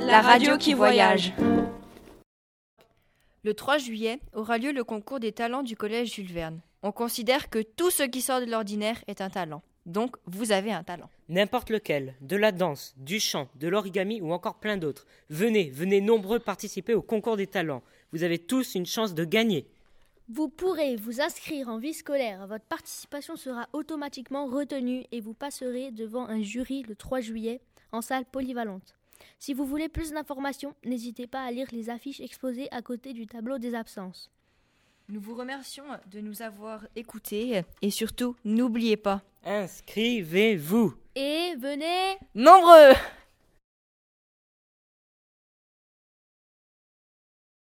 la radio qui voyage. Le 3 juillet aura lieu le concours des talents du collège Jules Verne. On considère que tout ce qui sort de l'ordinaire est un talent. Donc, vous avez un talent. N'importe lequel, de la danse, du chant, de l'origami ou encore plein d'autres. Venez, venez nombreux participer au concours des talents. Vous avez tous une chance de gagner. Vous pourrez vous inscrire en vie scolaire. Votre participation sera automatiquement retenue et vous passerez devant un jury le 3 juillet en salle polyvalente. Si vous voulez plus d'informations, n'hésitez pas à lire les affiches exposées à côté du tableau des absences. Nous vous remercions de nous avoir écoutés et surtout, n'oubliez pas. Inscrivez-vous. Et venez Nombreux